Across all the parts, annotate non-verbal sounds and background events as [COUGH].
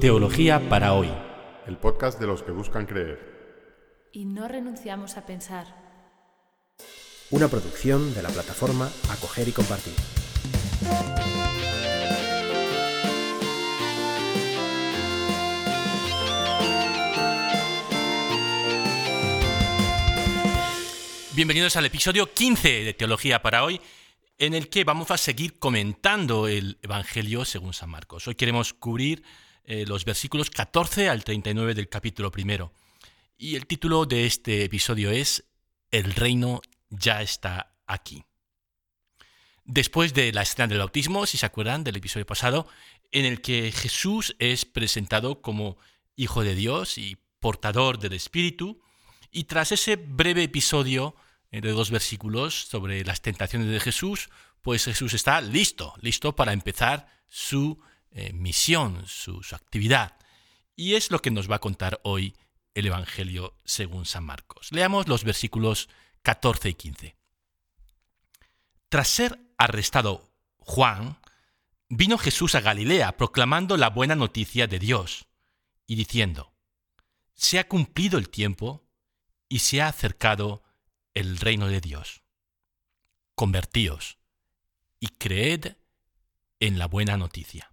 Teología para hoy. El podcast de los que buscan creer. Y no renunciamos a pensar. Una producción de la plataforma Acoger y Compartir. Bienvenidos al episodio 15 de Teología para hoy, en el que vamos a seguir comentando el Evangelio según San Marcos. Hoy queremos cubrir eh, los versículos 14 al 39 del capítulo primero. Y el título de este episodio es El reino ya está aquí. Después de la escena del bautismo, si se acuerdan del episodio pasado, en el que Jesús es presentado como Hijo de Dios y portador del Espíritu, y tras ese breve episodio eh, de dos versículos sobre las tentaciones de Jesús, pues Jesús está listo, listo para empezar su eh, misión, su, actividad. Y es lo que nos va a contar hoy el Evangelio según San Marcos. Leamos los versículos 14 y 15. Tras ser arrestado Juan, vino Jesús a Galilea proclamando la buena noticia de Dios y diciendo, se ha cumplido el tiempo y se ha acercado el reino de Dios. Convertíos y creed en la buena noticia.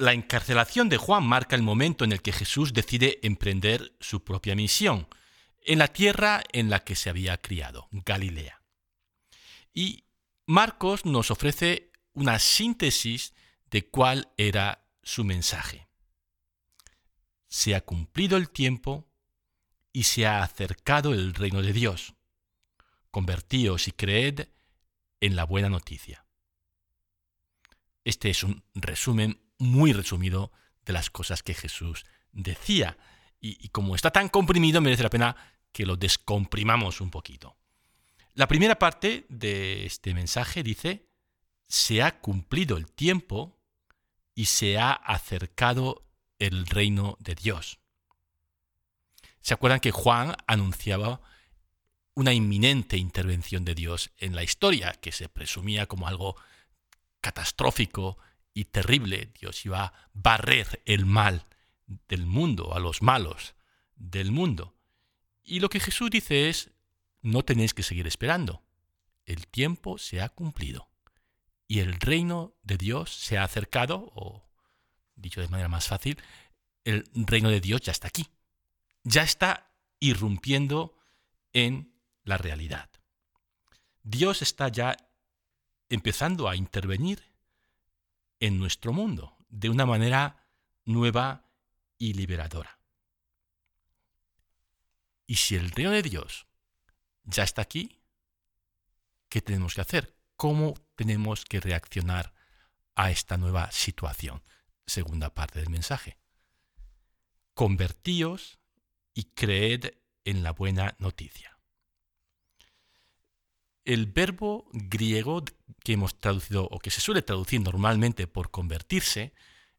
La encarcelación de Juan marca el momento en el que Jesús decide emprender su propia misión, en la tierra en la que se había criado, Galilea. Y Marcos nos ofrece una síntesis de cuál era su mensaje. Se ha cumplido el tiempo y se ha acercado el reino de Dios. Convertíos y creed en la buena noticia. Este es un resumen muy resumido de las cosas que Jesús decía. Y, como está tan comprimido, merece la pena que lo descomprimamos un poquito. La primera parte de este mensaje dice, se ha cumplido el tiempo y se ha acercado el reino de Dios. ¿Se acuerdan que Juan anunciaba una inminente intervención de Dios en la historia, que se presumía como algo catastrófico y terrible? Dios iba a barrer el mal del mundo, a los malos del mundo. Y lo que Jesús dice es, no tenéis que seguir esperando. El tiempo se ha cumplido y el reino de Dios se ha acercado, o dicho de manera más fácil, el reino de Dios ya está aquí ya está irrumpiendo en la realidad. Dios está ya empezando a intervenir en nuestro mundo de una manera nueva y liberadora. Y si el reino de Dios ya está aquí, ¿qué tenemos que hacer? ¿Cómo tenemos que reaccionar a esta nueva situación? Segunda parte del mensaje. Convertíos y creed en la buena noticia. El verbo griego que hemos traducido o que se suele traducir normalmente por convertirse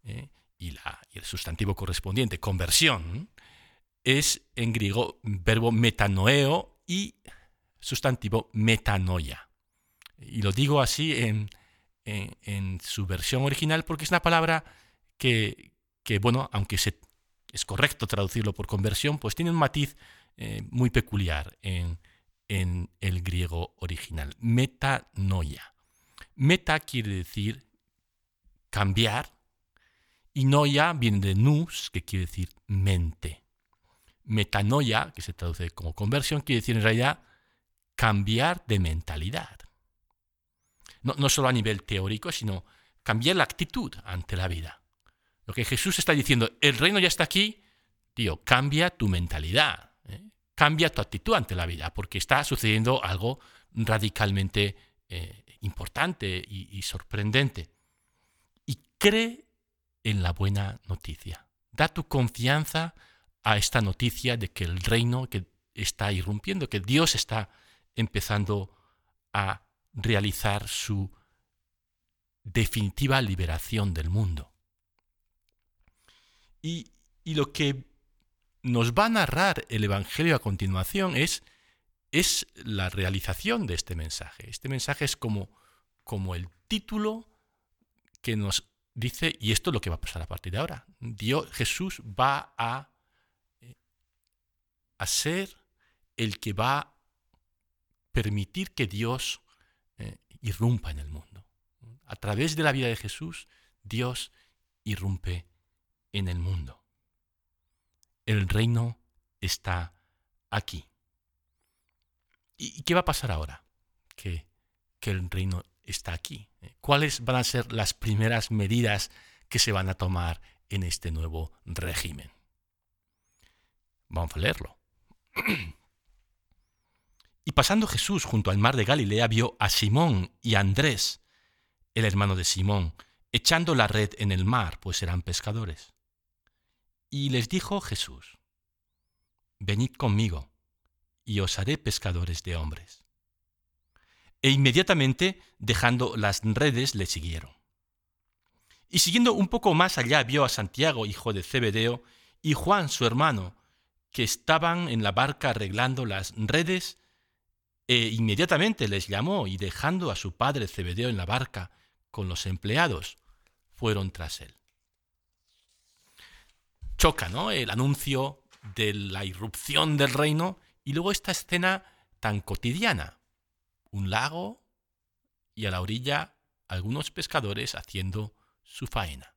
eh, y, el sustantivo correspondiente, conversión, es en griego verbo metanoeo y sustantivo metanoia. Y lo digo así en, su versión original porque es una palabra que, bueno, aunque es correcto traducirlo por conversión, pues tiene un matiz eh, muy peculiar en, en el griego original. Metanoia. Meta quiere decir cambiar y noia viene de nous, que quiere decir mente. Metanoia, que se traduce como conversión, quiere decir en realidad cambiar de mentalidad. No, no solo a nivel teórico, sino cambiar la actitud ante la vida. Lo que Jesús está diciendo, el reino ya está aquí, tío, cambia tu mentalidad, ¿eh? Cambia tu actitud ante la vida, porque está sucediendo algo radicalmente eh, importante y, y sorprendente. Y cree en la buena noticia. Da tu confianza a esta noticia de que el reino que está irrumpiendo, que Dios está empezando a realizar su definitiva liberación del mundo. Y, lo que nos va a narrar el Evangelio a continuación es, es la realización de este mensaje. Este mensaje es como, como el título que nos dice, y esto es lo que va a pasar a partir de ahora, Dios, Jesús va a, a ser el que va a permitir que Dios eh, irrumpa en el mundo. A través de la vida de Jesús, Dios irrumpe en el mundo. El reino está aquí. ¿Y qué va a pasar ahora? Que, que el reino está aquí. ¿Cuáles van a ser las primeras medidas que se van a tomar en este nuevo régimen? Vamos a leerlo. [CLEARS THROAT] Y pasando Jesús junto al mar de Galilea vio a Simón y a Andrés, el hermano de Simón, echando la red en el mar, pues eran pescadores. Y les dijo Jesús, Venid conmigo, y os haré pescadores de hombres. E inmediatamente, dejando las redes, le siguieron. Y siguiendo un poco más allá, vio a Santiago, hijo de Zebedeo, y Juan, su hermano, que estaban en la barca arreglando las redes, e inmediatamente les llamó y dejando a su padre Zebedeo en la barca con los empleados, fueron tras él. Choca, ¿no? El anuncio de la irrupción del reino y luego esta escena tan cotidiana. Un lago y a la orilla algunos pescadores haciendo su faena.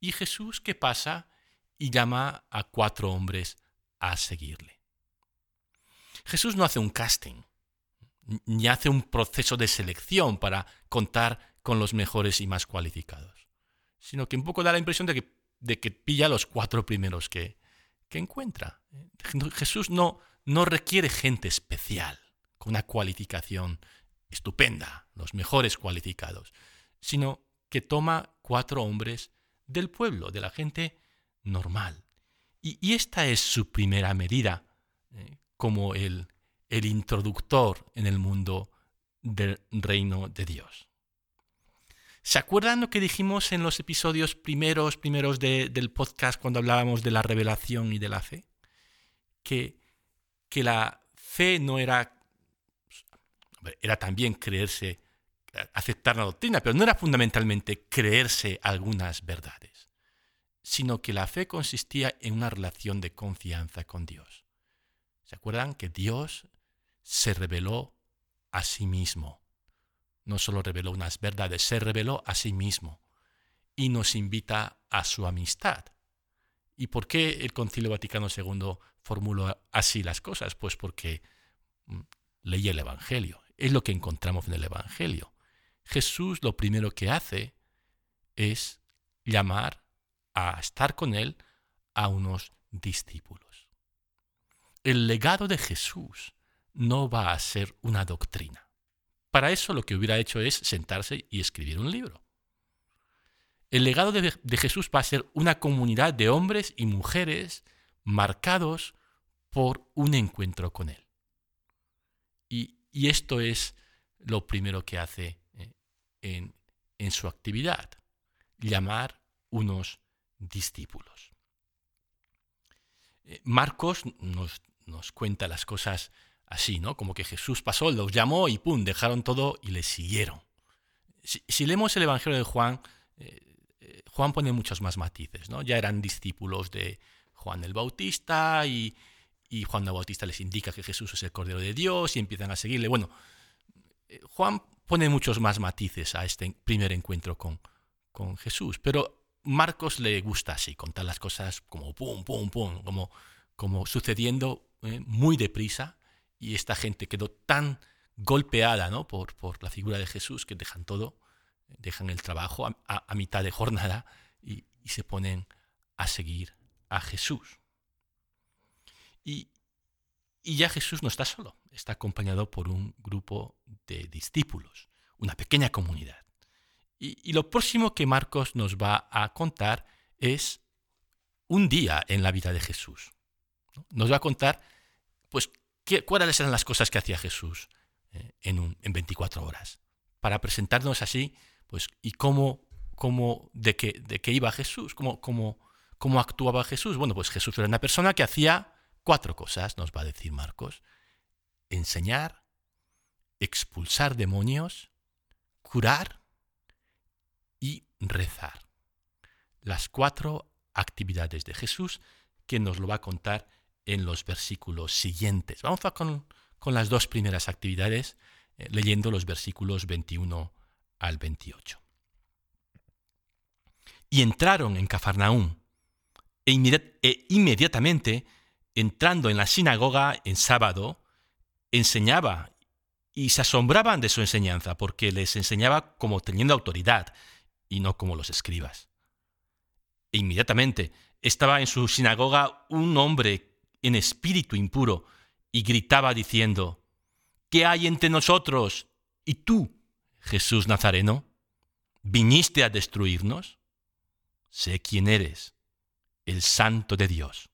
Y Jesús que pasa y llama a cuatro hombres a seguirle. Jesús no hace un casting, ni hace un proceso de selección para contar con los mejores y más cualificados, sino que un poco da la impresión de que, de que pilla los cuatro primeros que, que encuentra. Jesús no, no requiere gente especial, con una cualificación estupenda, los mejores cualificados, sino que toma cuatro hombres del pueblo, de la gente normal. Y, esta es su primera medida eh, como el, el introductor en el mundo del reino de Dios. ¿Se acuerdan lo que dijimos en los episodios primeros, primeros del podcast cuando hablábamos de la revelación y de la fe? Que, que la fe no era, era también creerse, aceptar la doctrina, pero no era fundamentalmente creerse algunas verdades, sino que la fe consistía en una relación de confianza con Dios. ¿Se acuerdan que Dios se reveló a sí mismo? No solo reveló unas verdades, se reveló a sí mismo y nos invita a su amistad. ¿Y por qué el Concilio Vaticano II formuló así las cosas? Pues porque mm, leí el Evangelio. Es lo que encontramos en el Evangelio. Jesús lo primero que hace es llamar a estar con él a unos discípulos. El legado de Jesús no va a ser una doctrina. Para eso lo que hubiera hecho es sentarse y escribir un libro. El legado de, Jesús va a ser una comunidad de hombres y mujeres marcados por un encuentro con Él. Y, esto es lo primero que hace eh, en, su actividad, llamar unos discípulos. Eh, Marcos nos, nos cuenta las cosas así, ¿no? Como que Jesús pasó, los llamó y ¡pum! dejaron todo y le siguieron. Si, leemos el Evangelio de Juan, eh, eh, Juan pone muchos más matices, ¿no? Ya eran discípulos de Juan el Bautista y, Juan el Bautista les indica que Jesús es el Cordero de Dios y empiezan a seguirle. Bueno, eh, Juan pone muchos más matices a este primer encuentro con, con Jesús, pero Marcos le gusta así, contar las cosas como pum, pum, pum, como, como sucediendo muy deprisa y esta gente quedó tan golpeada ¿no? por, por la figura de Jesús que dejan todo, dejan el trabajo a, mitad de jornada y, se ponen a seguir a Jesús. Y, ya Jesús no está solo, está acompañado por un grupo de discípulos, una pequeña comunidad. Y, lo próximo que Marcos nos va a contar es un día en la vida de Jesús. Nos va a contar, pues, ¿Cuáles eran las cosas que hacía Jesús eh, en, un, en 24 horas? Para presentarnos así, pues, y cómo, cómo de, qué, de qué iba Jesús, cómo, cómo, cómo actuaba Jesús. Bueno, pues Jesús era una persona que hacía cuatro cosas, nos va a decir Marcos. Enseñar, expulsar demonios, curar y rezar. las cuatro actividades de Jesús que nos lo va a contar en los versículos siguientes. Vamos a con, con las dos primeras actividades, eh, leyendo los versículos 21 al 28. Y entraron en Cafarnaúm, e, e inmediatamente, entrando en la sinagoga en sábado, enseñaba y se asombraban de su enseñanza, porque les enseñaba como teniendo autoridad y no como los escribas. E inmediatamente estaba en su sinagoga un hombre en espíritu impuro y gritaba diciendo, ¿Qué hay entre nosotros y tú, Jesús Nazareno? ¿Viniste a destruirnos? Sé quién eres, el santo de Dios.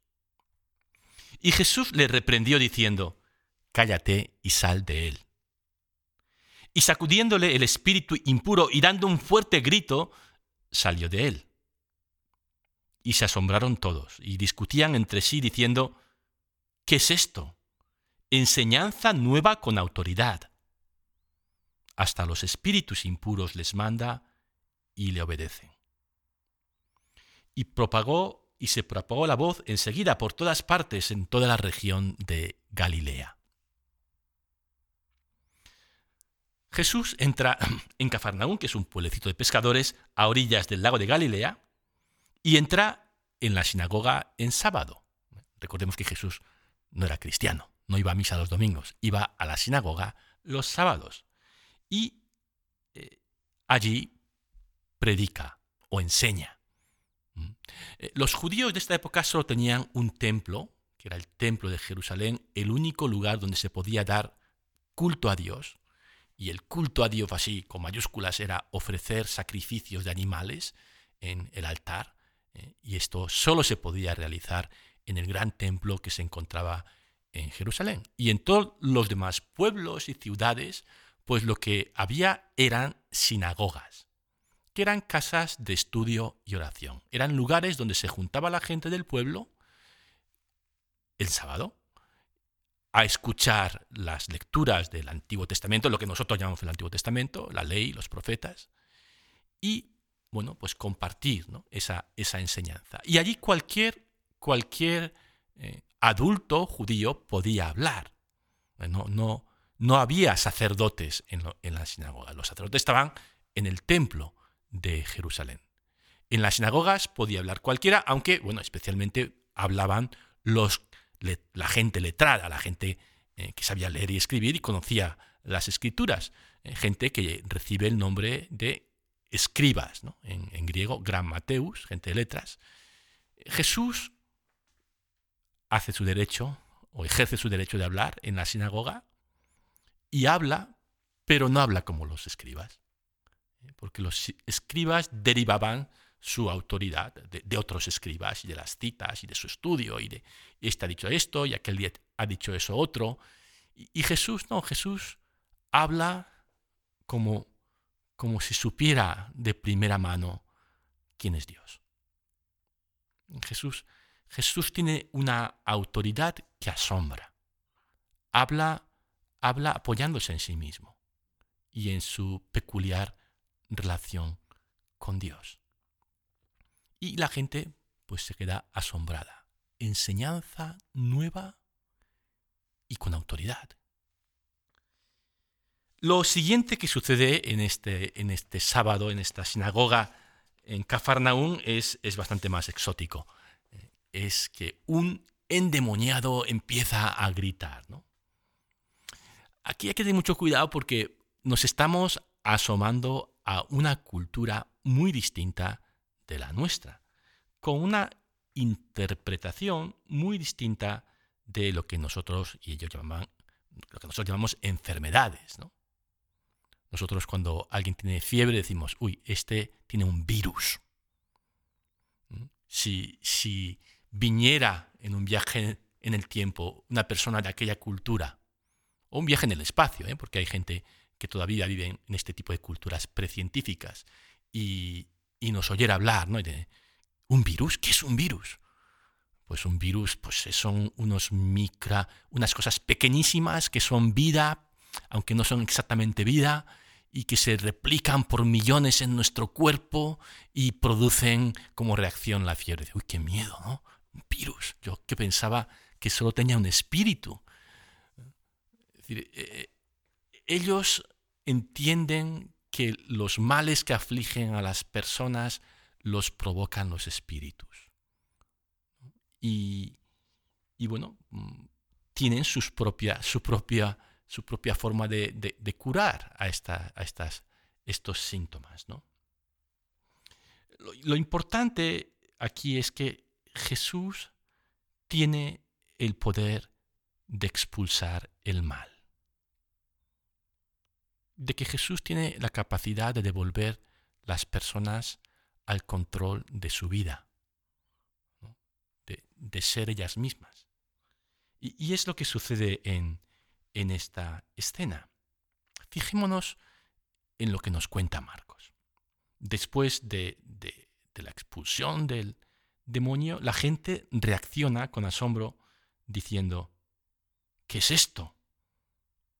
Y Jesús le reprendió diciendo, Cállate y sal de él. Y sacudiéndole el espíritu impuro y dando un fuerte grito, salió de él. Y se asombraron todos y discutían entre sí diciendo, ¿qué es esto? Enseñanza nueva con autoridad. Hasta los espíritus impuros les manda y le obedecen. Y propagó y se propagó la voz enseguida por todas partes en toda la región de Galilea. Jesús entra [CLEARS THROAT] en Cafarnaún, que es un pueblecito de pescadores a orillas del lago de Galilea, y entra en la sinagoga en sábado. Recordemos que Jesús no era cristiano, no iba a misa los domingos, iba a la sinagoga los sábados. Y eh, allí predica o enseña. ¿Mm? Eh, los judíos de esta época solo tenían un templo, que era el templo de Jerusalén, el único lugar donde se podía dar culto a Dios. Y el culto a Dios así, con mayúsculas, era ofrecer sacrificios de animales en el altar. ¿eh? y esto solo se podía realizar en el gran templo que se encontraba en Jerusalén. Y en todos los demás pueblos y ciudades, pues lo que había eran sinagogas, que eran casas de estudio y oración. Eran lugares donde se juntaba la gente del pueblo el sábado a escuchar las lecturas del Antiguo Testamento, lo que nosotros llamamos el Antiguo Testamento, la ley, los profetas, y bueno, pues compartir esa, esa, enseñanza. Y allí cualquier, cualquier eh, adulto judío podía hablar. No, no, no había sacerdotes en, en, la sinagoga. Los sacerdotes estaban en el templo de Jerusalén. En las sinagogas podía hablar cualquiera, aunque, bueno, especialmente hablaban los, la gente letrada, la gente eh, que sabía leer y escribir y conocía las escrituras. Eh, gente que recibe el nombre de escribas, en, griego, grammateus, gente de letras. Jesús hace su derecho o ejerce su derecho de hablar en la sinagoga y habla, pero no habla como los escribas, ¿eh? porque los escribas derivaban su autoridad de, otros escribas y de las citas y de su estudio y de este ha dicho esto y aquel día ha dicho eso otro. y Jesús no, Jesús habla como como si supiera de primera mano quién es Dios. Jesús, Jesús tiene una autoridad que asombra. Habla, habla apoyándose en sí mismo y en su peculiar relación con Dios. Y la gente pues se queda asombrada. Enseñanza nueva y con autoridad. Lo siguiente que sucede en este, en este sábado, en esta sinagoga en Cafarnaún, es, es bastante más exótico. Es que un endemoniado empieza a gritar. Aquí hay que tener mucho cuidado porque nos estamos asomando a una cultura muy distinta de la nuestra, con una interpretación muy distinta de lo que nosotros y ellos llaman, lo que nosotros llamamos enfermedades. ¿no? Nosotros cuando alguien tiene fiebre decimos, uy, este tiene un virus. ¿Mm? Si, si viniera en un viaje en el tiempo una persona de aquella cultura, o un viaje en el espacio, ¿eh? porque hay gente que todavía vive en, este tipo de culturas precientíficas, y, y nos oyera hablar, ¿no? ¿Un virus? ¿Qué es un virus? Pues un virus pues son unos micra, unas cosas pequeñísimas que son vida, aunque no son exactamente vida, y que se replican por millones en nuestro cuerpo y producen como reacción la fiebre. Uy, qué miedo, ¿no? Un virus. Yo que pensaba que solo tenía un espíritu. Es decir, eh, ellos entienden que los males que afligen a las personas los provocan los espíritus. Y, bueno, mm, tienen sus propia, su, propia, su propia forma de, curar a, esta, a estas, estos síntomas. ¿no? lo importante aquí es que Jesús tiene el poder de expulsar el mal de que Jesús tiene la capacidad de devolver las personas al control de su vida, de, ser ellas mismas. Y, es lo que sucede en, en esta escena. Fijémonos en lo que nos cuenta Marcos. Después de, de, la expulsión del demonio, la gente reacciona con asombro diciendo, ¿qué es esto?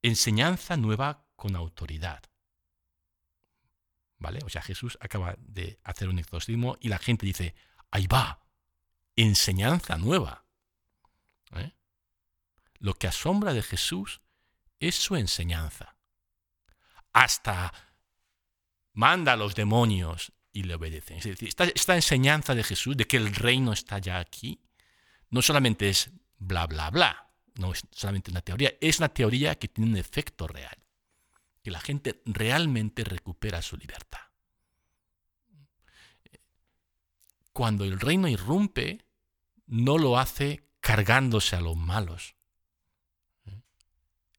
Enseñanza nueva con autoridad. ¿Vale? O sea, Jesús acaba de hacer un exorcismo y la gente dice, ahí va, enseñanza nueva. ¿Eh? Lo que asombra de Jesús es su enseñanza. Hasta manda a los demonios y le obedecen. Es decir, esta, enseñanza de Jesús de que el reino está ya aquí, no solamente es bla, bla, bla, no es solamente una teoría, es una teoría que tiene un efecto real que la gente realmente recupera su libertad. Cuando el reino irrumpe, no lo hace cargándose a los malos, ¿eh?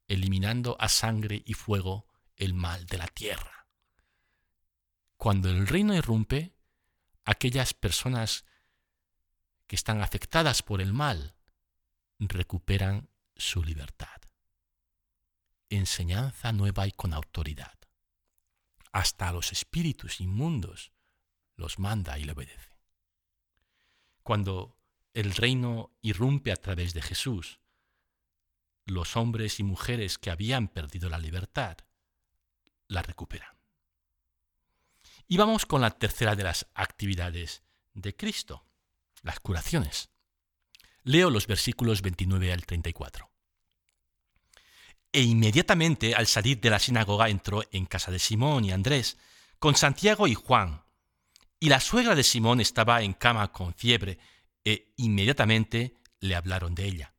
eliminando a sangre y fuego el mal de la tierra. Cuando el reino irrumpe, aquellas personas que están afectadas por el mal recuperan su libertad enseñanza nueva y con autoridad. Hasta a los espíritus inmundos los manda y le obedece. Cuando el reino irrumpe a través de Jesús, los hombres y mujeres que habían perdido la libertad la recuperan. Y vamos con la tercera de las actividades de Cristo, las curaciones. Leo los versículos 29 al 34 e inmediatamente al salir de la sinagoga entró en casa de Simón y Andrés, con Santiago y Juan. Y la suegra de Simón estaba en cama con fiebre, e inmediatamente le hablaron de ella.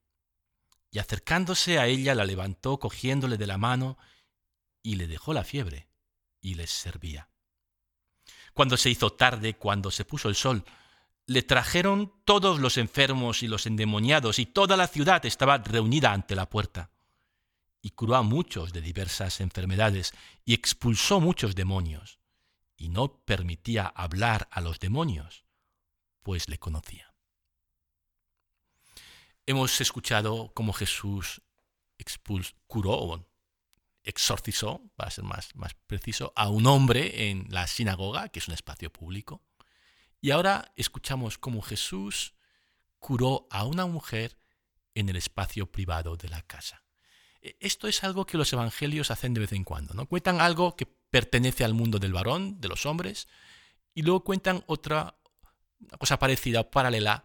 Y acercándose a ella la levantó cogiéndole de la mano, y le dejó la fiebre, y les servía. Cuando se hizo tarde, cuando se puso el sol, le trajeron todos los enfermos y los endemoniados, y toda la ciudad estaba reunida ante la puerta. Y curó a muchos de diversas enfermedades y expulsó muchos demonios, y no permitía hablar a los demonios, pues le conocía. Hemos escuchado cómo Jesús curó exorcizó, para ser más, más preciso, a un hombre en la sinagoga, que es un espacio público. Y ahora escuchamos cómo Jesús curó a una mujer en el espacio privado de la casa. E, esto es algo que los evangelios hacen de vez en cuando, ¿no? Cuentan algo que pertenece al mundo del varón, de los hombres, y luego cuentan otra cosa parecida o paralela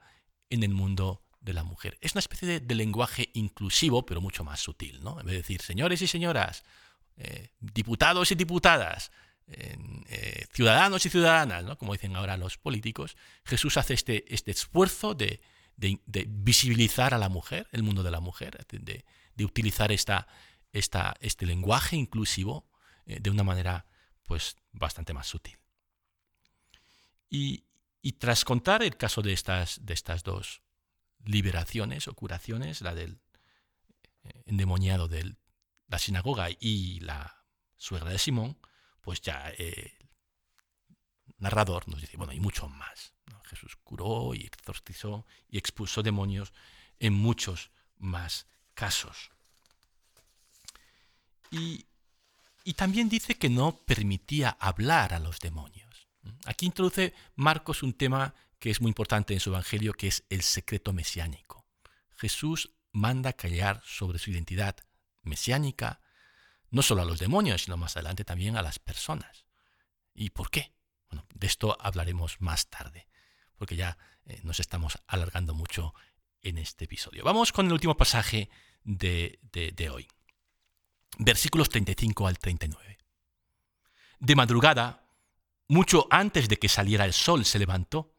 en el mundo de la mujer. Es una especie de, lenguaje inclusivo, pero mucho más sutil, ¿no? En de decir señores y señoras, eh, diputados y diputadas, eh, ciudadanos y ciudadanas, ¿no? como dicen ahora los políticos, Jesús hace este, este esfuerzo de, visibilizar a la mujer, el mundo de la mujer, de, de utilizar esta, esta, este lenguaje inclusivo eh, de una manera pues bastante más sutil. Y, tras contar el caso de estas, de estas dos liberaciones o curaciones, la del endemoniado de la sinagoga y la suegra de Simón, pues ya eh, el narrador nos dice, bueno, y mucho más. Jesús curó y exorcizó y expulsó demonios en muchos más casos. Y, también dice que no permitía hablar a los demonios. Aquí introduce Marcos un tema que es muy importante en su Evangelio, que es el secreto mesiánico. Jesús manda callar sobre su identidad mesiánica no solo a los demonios, sino más adelante también a las personas. ¿Y por qué? Bueno, de esto hablaremos más tarde, porque ya eh, nos estamos alargando mucho en este episodio. Vamos con el último pasaje de, de hoy. Versículos 35 al 39. De madrugada, mucho antes de que saliera el sol, se levantó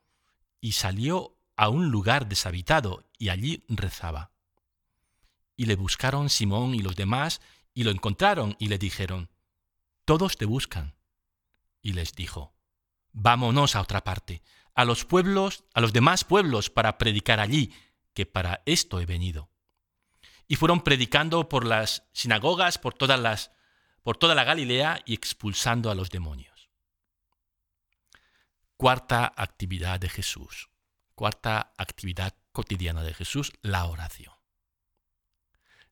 y salió a un lugar deshabitado y allí rezaba. Y le buscaron Simón y los demás y lo encontraron y le dijeron, Todos te buscan. Y les dijo, Vámonos a otra parte, a los pueblos, a los demás pueblos, para predicar allí, que para esto he venido. Y fueron predicando por las sinagogas, por todas las, por toda la Galilea y expulsando a los demonios. Cuarta actividad de Jesús. Cuarta actividad cotidiana de Jesús, la oración.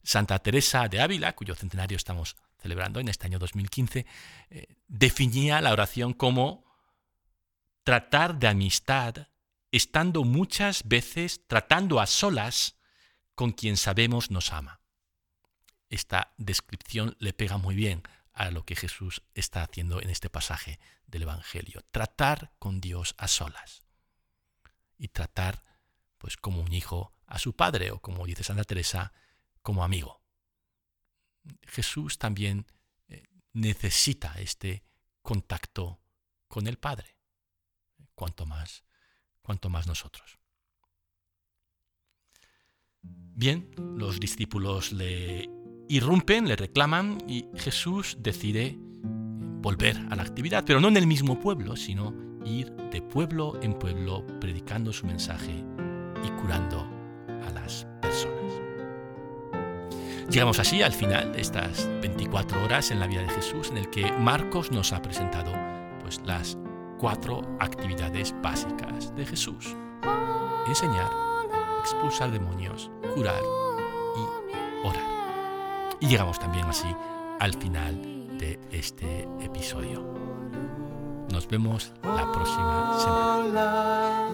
Santa Teresa de Ávila, cuyo centenario estamos celebrando en este año 2015, eh, definía la oración como tratar de amistad, estando muchas veces tratando a solas con quien sabemos nos ama. Esta descripción le pega muy bien a lo que Jesús está haciendo en este pasaje del Evangelio. Tratar con Dios a solas. Y tratar, pues, como un hijo a su padre, o como dice Santa Teresa, como amigo. Jesús también eh, necesita este contacto con el Padre cuanto más, cuanto más nosotros. Bien, los discípulos le irrumpen, le reclaman y Jesús decide volver a la actividad, pero no en el mismo pueblo, sino ir de pueblo en pueblo predicando su mensaje y curando a las personas. Llegamos así al final de estas 24 horas en la vida de Jesús en el que Marcos nos ha presentado pues las cuatro actividades básicas de Jesús. Enseñar, expulsar demonios, curar. Y llegamos también así al final de este episodio. Nos vemos la próxima semana.